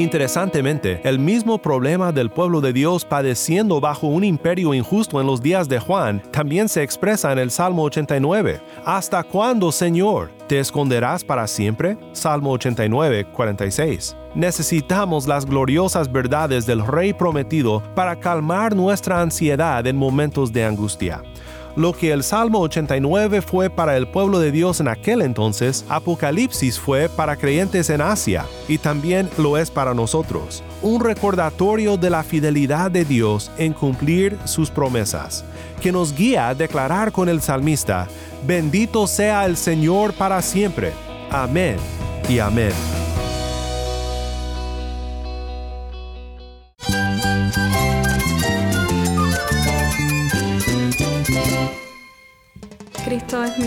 Interesantemente, el mismo problema del pueblo de Dios padeciendo bajo un imperio injusto en los días de Juan también se expresa en el Salmo 89. ¿Hasta cuándo, Señor? ¿Te esconderás para siempre? Salmo 89, 46. Necesitamos las gloriosas verdades del Rey prometido para calmar nuestra ansiedad en momentos de angustia. Lo que el Salmo 89 fue para el pueblo de Dios en aquel entonces, Apocalipsis fue para creyentes en Asia y también lo es para nosotros. Un recordatorio de la fidelidad de Dios en cumplir sus promesas, que nos guía a declarar con el salmista, bendito sea el Señor para siempre. Amén y amén.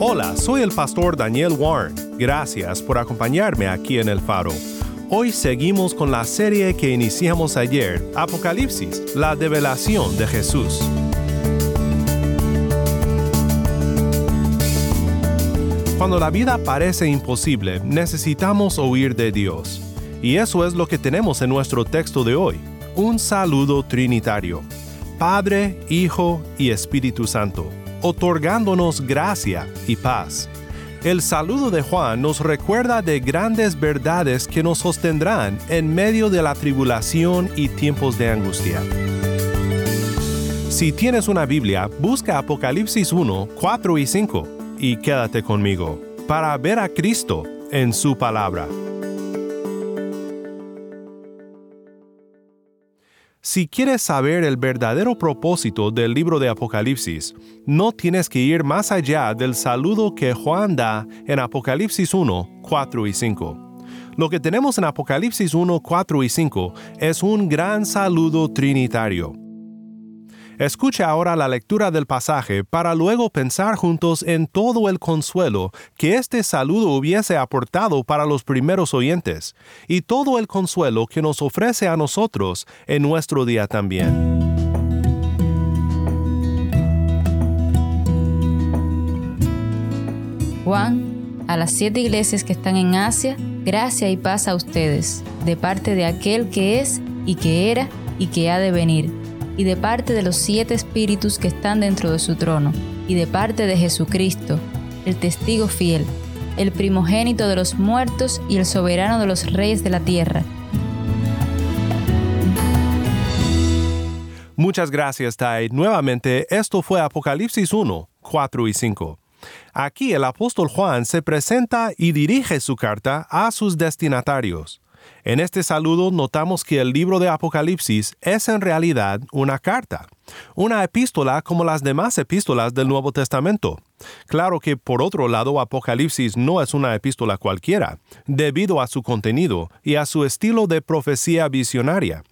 Hola, soy el pastor Daniel Warren. Gracias por acompañarme aquí en El Faro. Hoy seguimos con la serie que iniciamos ayer, Apocalipsis, la develación de Jesús. Cuando la vida parece imposible, necesitamos oír de Dios. Y eso es lo que tenemos en nuestro texto de hoy, un saludo trinitario. Padre, Hijo y Espíritu Santo, otorgándonos gracia y paz. El saludo de Juan nos recuerda de grandes verdades que nos sostendrán en medio de la tribulación y tiempos de angustia. Si tienes una Biblia, busca Apocalipsis 1, 4 y 5 y quédate conmigo para ver a Cristo en su palabra. Si quieres saber el verdadero propósito del libro de Apocalipsis, no tienes que ir más allá del saludo que Juan da en Apocalipsis 1, 4 y 5. Lo que tenemos en Apocalipsis 1, 4 y 5 es un gran saludo trinitario. Escucha ahora la lectura del pasaje para luego pensar juntos en todo el consuelo que este saludo hubiese aportado para los primeros oyentes y todo el consuelo que nos ofrece a nosotros en nuestro día también. Juan, a las siete iglesias que están en Asia, gracia y paz a ustedes, de parte de aquel que es y que era y que ha de venir y de parte de los siete espíritus que están dentro de su trono, y de parte de Jesucristo, el testigo fiel, el primogénito de los muertos y el soberano de los reyes de la tierra. Muchas gracias, Tai. Nuevamente, esto fue Apocalipsis 1, 4 y 5. Aquí el apóstol Juan se presenta y dirige su carta a sus destinatarios. En este saludo notamos que el libro de Apocalipsis es en realidad una carta, una epístola como las demás epístolas del Nuevo Testamento. Claro que por otro lado Apocalipsis no es una epístola cualquiera, debido a su contenido y a su estilo de profecía visionaria.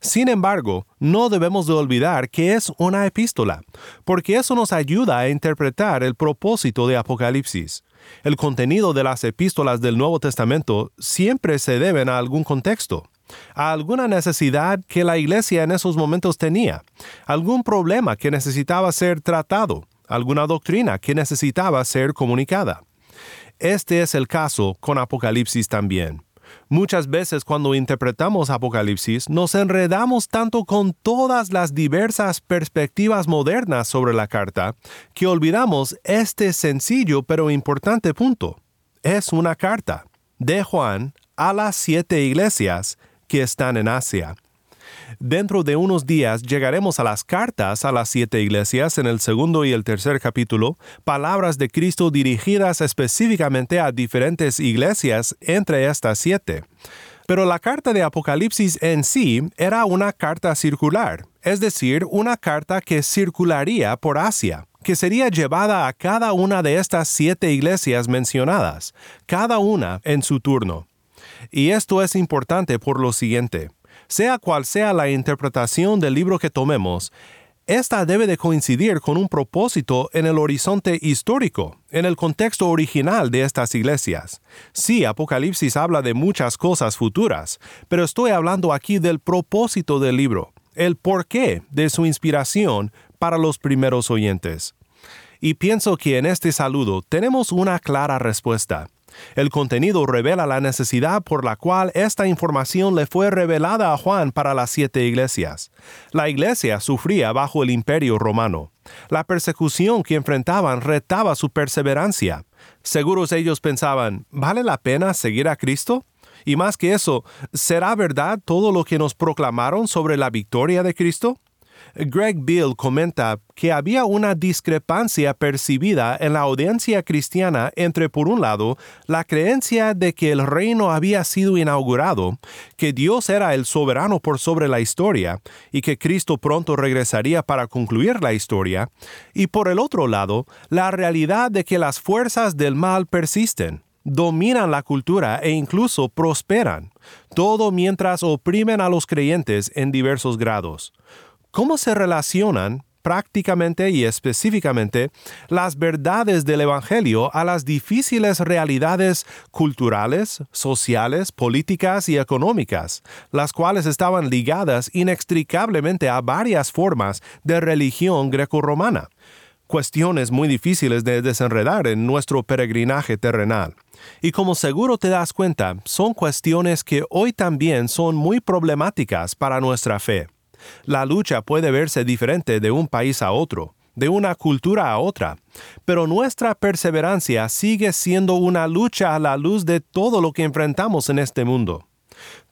Sin embargo, no debemos de olvidar que es una epístola, porque eso nos ayuda a interpretar el propósito de Apocalipsis. El contenido de las epístolas del Nuevo Testamento siempre se deben a algún contexto, a alguna necesidad que la iglesia en esos momentos tenía, algún problema que necesitaba ser tratado, alguna doctrina que necesitaba ser comunicada. Este es el caso con Apocalipsis también. Muchas veces cuando interpretamos Apocalipsis nos enredamos tanto con todas las diversas perspectivas modernas sobre la carta que olvidamos este sencillo pero importante punto. Es una carta de Juan a las siete iglesias que están en Asia. Dentro de unos días llegaremos a las cartas a las siete iglesias en el segundo y el tercer capítulo, palabras de Cristo dirigidas específicamente a diferentes iglesias entre estas siete. Pero la carta de Apocalipsis en sí era una carta circular, es decir, una carta que circularía por Asia que sería llevada a cada una de estas siete iglesias mencionadas, cada una en su turno. Y esto es importante por lo siguiente. Sea cual sea la interpretación del libro que tomemos, esta debe de coincidir con un propósito en el horizonte histórico, en el contexto original de estas iglesias. Sí, Apocalipsis habla de muchas cosas futuras, pero estoy hablando aquí del propósito del libro, el porqué de su inspiración para los primeros oyentes. Y pienso que en este saludo tenemos una clara respuesta. El contenido revela la necesidad por la cual esta información le fue revelada a Juan para las siete iglesias. La iglesia sufría bajo el imperio romano. La persecución que enfrentaban retaba su perseverancia. Seguros ellos pensaban, ¿vale la pena seguir a Cristo? Y más que eso, ¿será verdad todo lo que nos proclamaron sobre la victoria de Cristo? Greg Bill comenta que había una discrepancia percibida en la audiencia cristiana entre, por un lado, la creencia de que el reino había sido inaugurado, que Dios era el soberano por sobre la historia y que Cristo pronto regresaría para concluir la historia, y por el otro lado, la realidad de que las fuerzas del mal persisten dominan la cultura e incluso prosperan, todo mientras oprimen a los creyentes en diversos grados cómo se relacionan prácticamente y específicamente las verdades del Evangelio a las difíciles realidades culturales, sociales, políticas y económicas, las cuales estaban ligadas inextricablemente a varias formas de religión grecorromana. Cuestiones muy difíciles de desenredar en nuestro peregrinaje terrenal. Y como seguro te das cuenta, son cuestiones que hoy también son muy problemáticas para nuestra fe. La lucha puede verse diferente de un país a otro, de una cultura a otra, pero nuestra perseverancia sigue siendo una lucha a la luz de todo lo que enfrentamos en este mundo.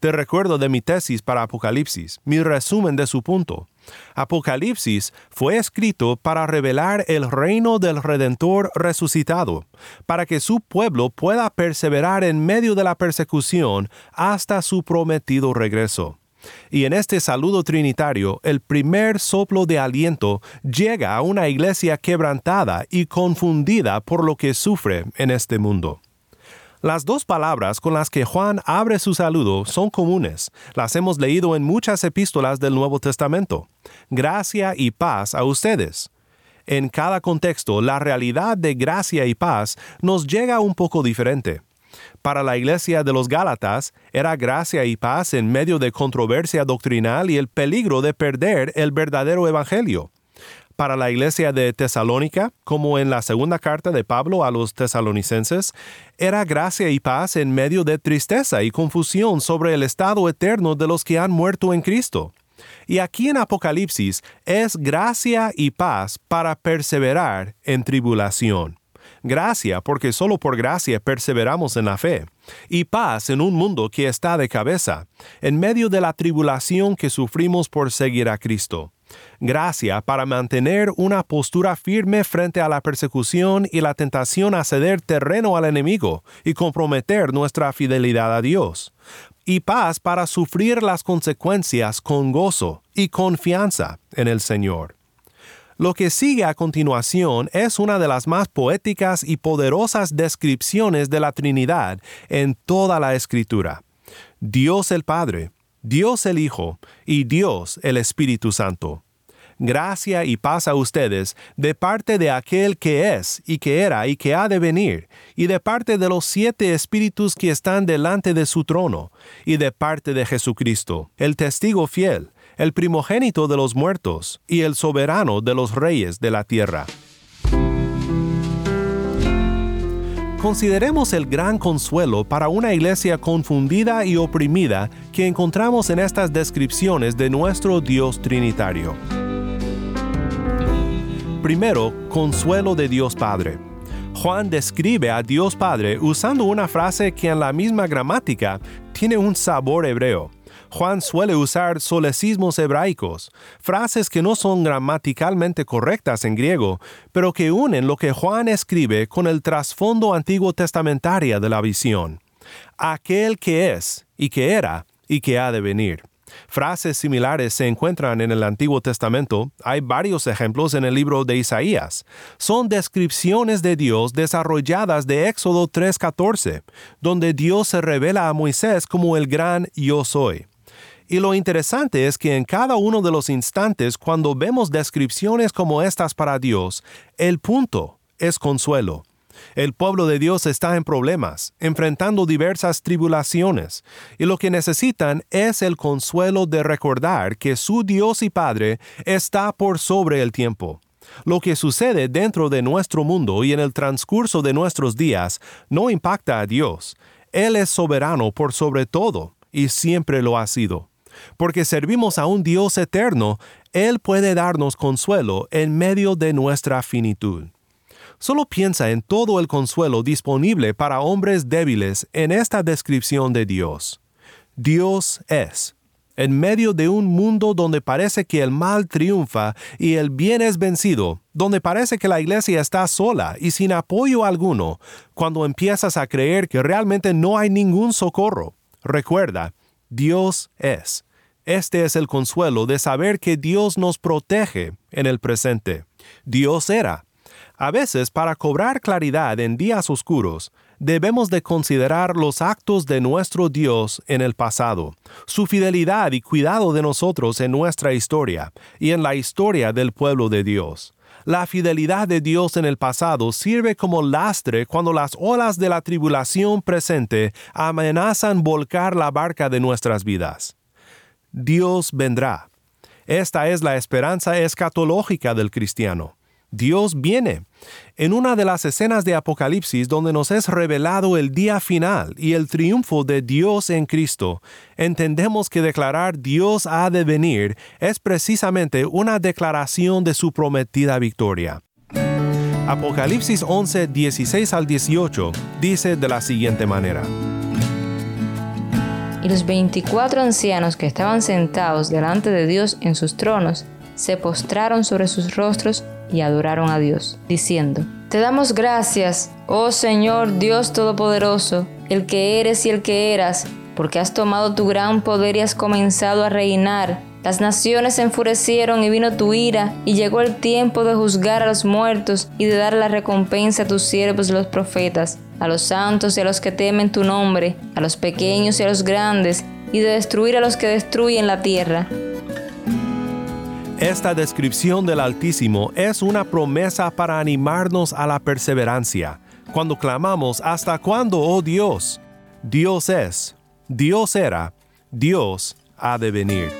Te recuerdo de mi tesis para Apocalipsis, mi resumen de su punto. Apocalipsis fue escrito para revelar el reino del Redentor resucitado, para que su pueblo pueda perseverar en medio de la persecución hasta su prometido regreso. Y en este saludo trinitario, el primer soplo de aliento llega a una iglesia quebrantada y confundida por lo que sufre en este mundo. Las dos palabras con las que Juan abre su saludo son comunes, las hemos leído en muchas epístolas del Nuevo Testamento. Gracia y paz a ustedes. En cada contexto, la realidad de gracia y paz nos llega un poco diferente. Para la iglesia de los Gálatas era gracia y paz en medio de controversia doctrinal y el peligro de perder el verdadero evangelio. Para la iglesia de Tesalónica, como en la segunda carta de Pablo a los tesalonicenses, era gracia y paz en medio de tristeza y confusión sobre el estado eterno de los que han muerto en Cristo. Y aquí en Apocalipsis es gracia y paz para perseverar en tribulación gracia porque solo por gracia perseveramos en la fe, y paz en un mundo que está de cabeza, en medio de la tribulación que sufrimos por seguir a Cristo. Gracia para mantener una postura firme frente a la persecución y la tentación a ceder terreno al enemigo y comprometer nuestra fidelidad a Dios. Y paz para sufrir las consecuencias con gozo y confianza en el Señor. Lo que sigue a continuación es una de las más poéticas y poderosas descripciones de la Trinidad en toda la Escritura. Dios el Padre, Dios el Hijo y Dios el Espíritu Santo. Gracia y paz a ustedes de parte de aquel que es y que era y que ha de venir, y de parte de los siete espíritus que están delante de su trono, y de parte de Jesucristo, el testigo fiel, el primogénito de los muertos y el soberano de los reyes de la tierra. Consideremos el gran consuelo para una iglesia confundida y oprimida que encontramos en estas descripciones de nuestro Dios Trinitario. Primero, consuelo de Dios Padre. Juan describe a Dios Padre usando una frase que en la misma gramática tiene un sabor hebreo. Juan suele usar solecismos hebraicos, frases que no son gramaticalmente correctas en griego, pero que unen lo que Juan escribe con el trasfondo antiguo testamentario de la visión. Aquel que es, y que era, y que ha de venir. Frases similares se encuentran en el Antiguo Testamento. Hay varios ejemplos en el libro de Isaías. Son descripciones de Dios desarrolladas de Éxodo 3:14, donde Dios se revela a Moisés como el gran yo soy. Y lo interesante es que en cada uno de los instantes cuando vemos descripciones como estas para Dios, el punto es consuelo. El pueblo de Dios está en problemas, enfrentando diversas tribulaciones, y lo que necesitan es el consuelo de recordar que su Dios y Padre está por sobre el tiempo. Lo que sucede dentro de nuestro mundo y en el transcurso de nuestros días no impacta a Dios. Él es soberano por sobre todo, y siempre lo ha sido. Porque servimos a un Dios eterno, Él puede darnos consuelo en medio de nuestra finitud. Solo piensa en todo el consuelo disponible para hombres débiles en esta descripción de Dios. Dios es. En medio de un mundo donde parece que el mal triunfa y el bien es vencido, donde parece que la iglesia está sola y sin apoyo alguno, cuando empiezas a creer que realmente no hay ningún socorro, recuerda, Dios es. Este es el consuelo de saber que Dios nos protege en el presente. Dios era, a veces, para cobrar claridad en días oscuros, debemos de considerar los actos de nuestro Dios en el pasado, su fidelidad y cuidado de nosotros en nuestra historia y en la historia del pueblo de Dios. La fidelidad de Dios en el pasado sirve como lastre cuando las olas de la tribulación presente amenazan volcar la barca de nuestras vidas. Dios vendrá. Esta es la esperanza escatológica del cristiano. Dios viene. En una de las escenas de Apocalipsis donde nos es revelado el día final y el triunfo de Dios en Cristo, entendemos que declarar Dios ha de venir es precisamente una declaración de su prometida victoria. Apocalipsis 11, 16 al 18 dice de la siguiente manera. Y los veinticuatro ancianos que estaban sentados delante de Dios en sus tronos, se postraron sobre sus rostros y adoraron a Dios, diciendo, Te damos gracias, oh Señor Dios Todopoderoso, el que eres y el que eras, porque has tomado tu gran poder y has comenzado a reinar. Las naciones se enfurecieron y vino tu ira, y llegó el tiempo de juzgar a los muertos y de dar la recompensa a tus siervos los profetas, a los santos y a los que temen tu nombre, a los pequeños y a los grandes, y de destruir a los que destruyen la tierra esta descripción del Altísimo es una promesa para animarnos a la perseverancia, cuando clamamos, ¿hasta cuándo, oh Dios? Dios es, Dios era, Dios ha de venir.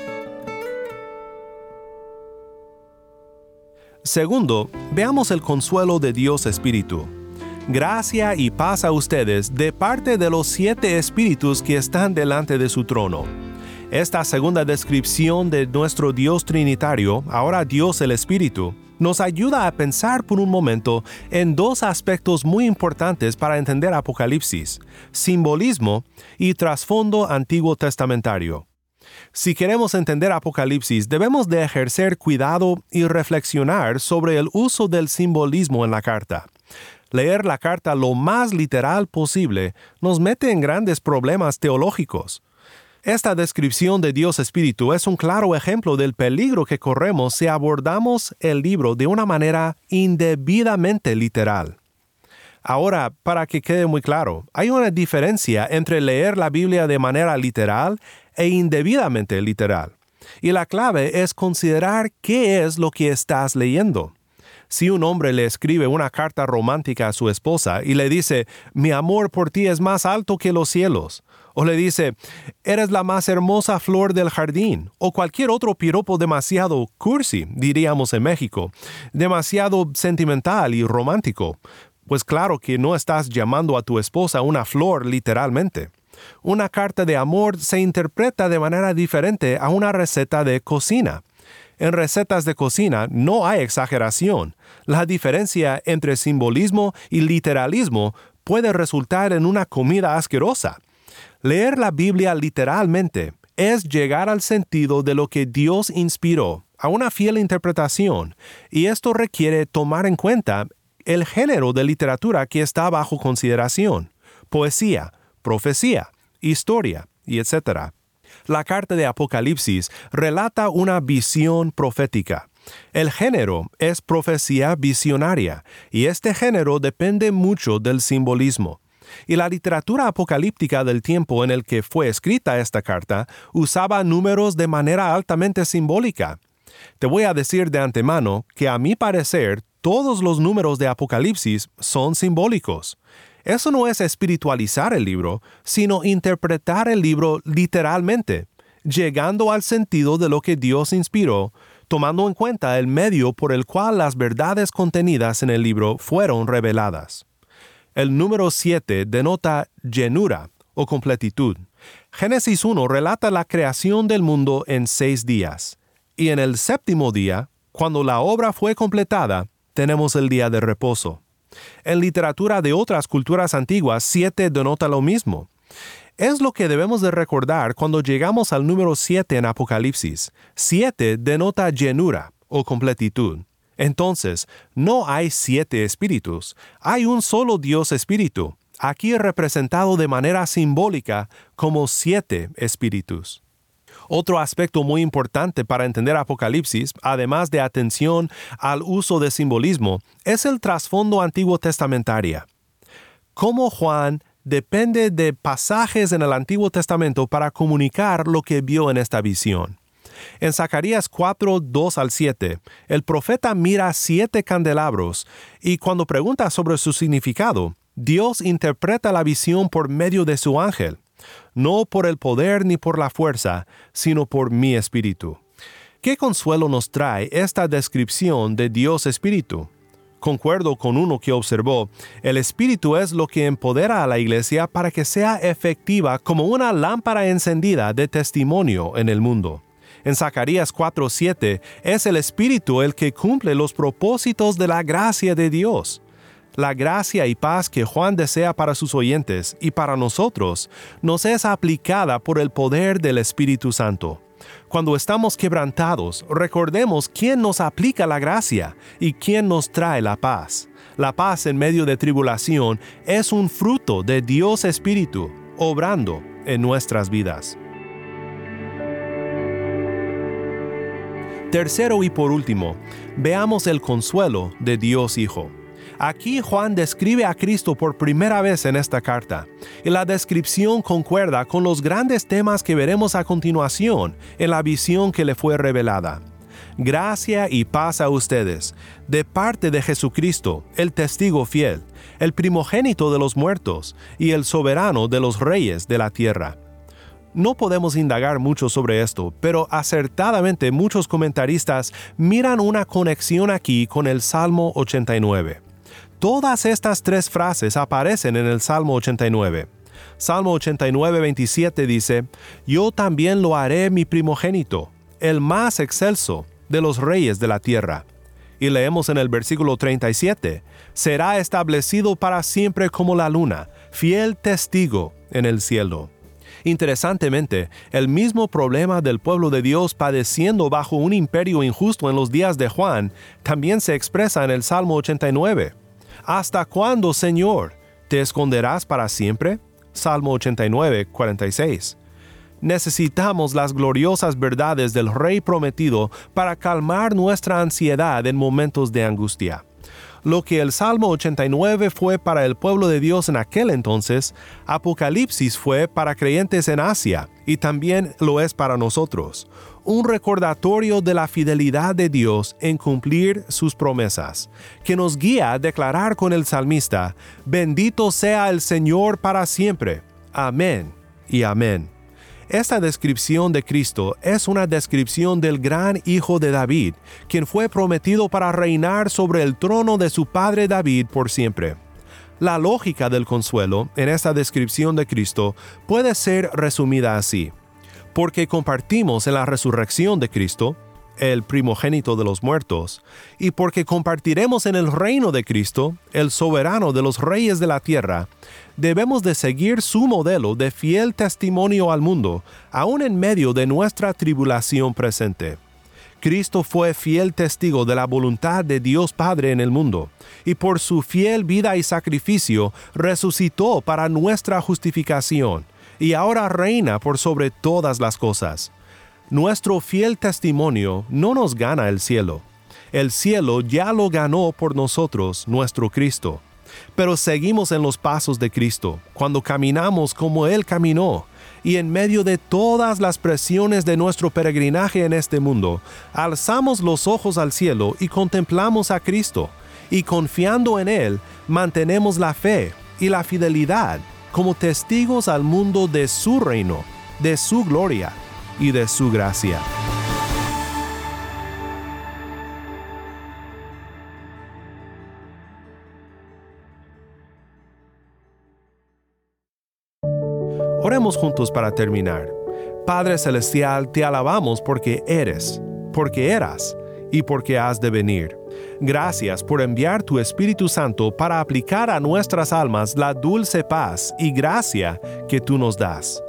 Segundo, veamos el consuelo de Dios Espíritu. Gracia y paz a ustedes de parte de los siete espíritus que están delante de su trono esta segunda descripción de nuestro Dios Trinitario, ahora Dios el Espíritu, nos ayuda a pensar por un momento en dos aspectos muy importantes para entender Apocalipsis, simbolismo y trasfondo antiguo testamentario. Si queremos entender Apocalipsis, debemos de ejercer cuidado y reflexionar sobre el uso del simbolismo en la carta. Leer la carta lo más literal posible nos mete en grandes problemas teológicos. Esta descripción de Dios Espíritu es un claro ejemplo del peligro que corremos si abordamos el libro de una manera indebidamente literal. Ahora, para que quede muy claro, hay una diferencia entre leer la Biblia de manera literal e indebidamente literal. Y la clave es considerar qué es lo que estás leyendo. Si un hombre le escribe una carta romántica a su esposa y le dice, mi amor por ti es más alto que los cielos, o le dice, eres la más hermosa flor del jardín, o cualquier otro piropo demasiado cursi, diríamos en México, demasiado sentimental y romántico, pues claro que no estás llamando a tu esposa una flor literalmente. Una carta de amor se interpreta de manera diferente a una receta de cocina. En recetas de cocina no hay exageración. La diferencia entre simbolismo y literalismo puede resultar en una comida asquerosa. Leer la Biblia literalmente es llegar al sentido de lo que Dios inspiró, a una fiel interpretación, y esto requiere tomar en cuenta el género de literatura que está bajo consideración, poesía, profecía, historia, y etc. La carta de Apocalipsis relata una visión profética. El género es profecía visionaria, y este género depende mucho del simbolismo. Y la literatura apocalíptica del tiempo en el que fue escrita esta carta usaba números de manera altamente simbólica. Te voy a decir de antemano que a mi parecer todos los números de Apocalipsis son simbólicos. Eso no es espiritualizar el libro, sino interpretar el libro literalmente, llegando al sentido de lo que Dios inspiró, tomando en cuenta el medio por el cual las verdades contenidas en el libro fueron reveladas. El número 7 denota llenura o completitud. Génesis 1 relata la creación del mundo en seis días, y en el séptimo día, cuando la obra fue completada, tenemos el día de reposo. En literatura de otras culturas antiguas, siete denota lo mismo. Es lo que debemos de recordar cuando llegamos al número 7 en Apocalipsis. Siete denota llenura o completitud. Entonces, no hay siete espíritus, hay un solo Dios espíritu, aquí representado de manera simbólica como siete espíritus. Otro aspecto muy importante para entender Apocalipsis, además de atención al uso de simbolismo, es el trasfondo antiguo testamentaria. Cómo Juan depende de pasajes en el Antiguo Testamento para comunicar lo que vio en esta visión. En Zacarías 4, 2 al 7, el profeta mira siete candelabros y cuando pregunta sobre su significado, Dios interpreta la visión por medio de su ángel no por el poder ni por la fuerza, sino por mi espíritu. ¿Qué consuelo nos trae esta descripción de Dios Espíritu? Concuerdo con uno que observó, el Espíritu es lo que empodera a la iglesia para que sea efectiva como una lámpara encendida de testimonio en el mundo. En Zacarías 4:7 es el Espíritu el que cumple los propósitos de la gracia de Dios. La gracia y paz que Juan desea para sus oyentes y para nosotros nos es aplicada por el poder del Espíritu Santo. Cuando estamos quebrantados, recordemos quién nos aplica la gracia y quién nos trae la paz. La paz en medio de tribulación es un fruto de Dios Espíritu, obrando en nuestras vidas. Tercero y por último, veamos el consuelo de Dios Hijo. Aquí Juan describe a Cristo por primera vez en esta carta, y la descripción concuerda con los grandes temas que veremos a continuación en la visión que le fue revelada. Gracia y paz a ustedes, de parte de Jesucristo, el testigo fiel, el primogénito de los muertos y el soberano de los reyes de la tierra. No podemos indagar mucho sobre esto, pero acertadamente muchos comentaristas miran una conexión aquí con el Salmo 89. Todas estas tres frases aparecen en el Salmo 89. Salmo 89, 27 dice, Yo también lo haré mi primogénito, el más excelso de los reyes de la tierra. Y leemos en el versículo 37, Será establecido para siempre como la luna, fiel testigo en el cielo. Interesantemente, el mismo problema del pueblo de Dios padeciendo bajo un imperio injusto en los días de Juan también se expresa en el Salmo 89. ¿Hasta cuándo, Señor? ¿Te esconderás para siempre? Salmo 89, 46. Necesitamos las gloriosas verdades del Rey prometido para calmar nuestra ansiedad en momentos de angustia. Lo que el Salmo 89 fue para el pueblo de Dios en aquel entonces, Apocalipsis fue para creyentes en Asia y también lo es para nosotros un recordatorio de la fidelidad de Dios en cumplir sus promesas, que nos guía a declarar con el salmista, bendito sea el Señor para siempre. Amén y amén. Esta descripción de Cristo es una descripción del gran Hijo de David, quien fue prometido para reinar sobre el trono de su padre David por siempre. La lógica del consuelo en esta descripción de Cristo puede ser resumida así porque compartimos en la resurrección de Cristo, el primogénito de los muertos, y porque compartiremos en el reino de Cristo, el soberano de los reyes de la tierra, debemos de seguir su modelo de fiel testimonio al mundo, aun en medio de nuestra tribulación presente. Cristo fue fiel testigo de la voluntad de Dios Padre en el mundo, y por su fiel vida y sacrificio resucitó para nuestra justificación, y ahora reina por sobre todas las cosas. Nuestro fiel testimonio no nos gana el cielo. El cielo ya lo ganó por nosotros nuestro Cristo. Pero seguimos en los pasos de Cristo, cuando caminamos como Él caminó, y en medio de todas las presiones de nuestro peregrinaje en este mundo, alzamos los ojos al cielo y contemplamos a Cristo, y confiando en Él, mantenemos la fe y la fidelidad como testigos al mundo de su reino, de su gloria y de su gracia. Oremos juntos para terminar. Padre Celestial, te alabamos porque eres, porque eras y porque has de venir. Gracias por enviar tu Espíritu Santo para aplicar a nuestras almas la dulce paz y gracia que tú nos das.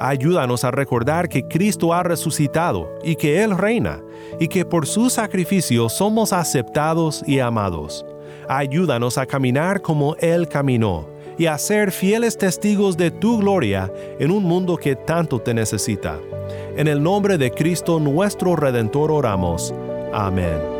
Ayúdanos a recordar que Cristo ha resucitado y que Él reina, y que por su sacrificio somos aceptados y amados. Ayúdanos a caminar como Él caminó y a ser fieles testigos de tu gloria en un mundo que tanto te necesita. En el nombre de Cristo nuestro Redentor oramos. Amén.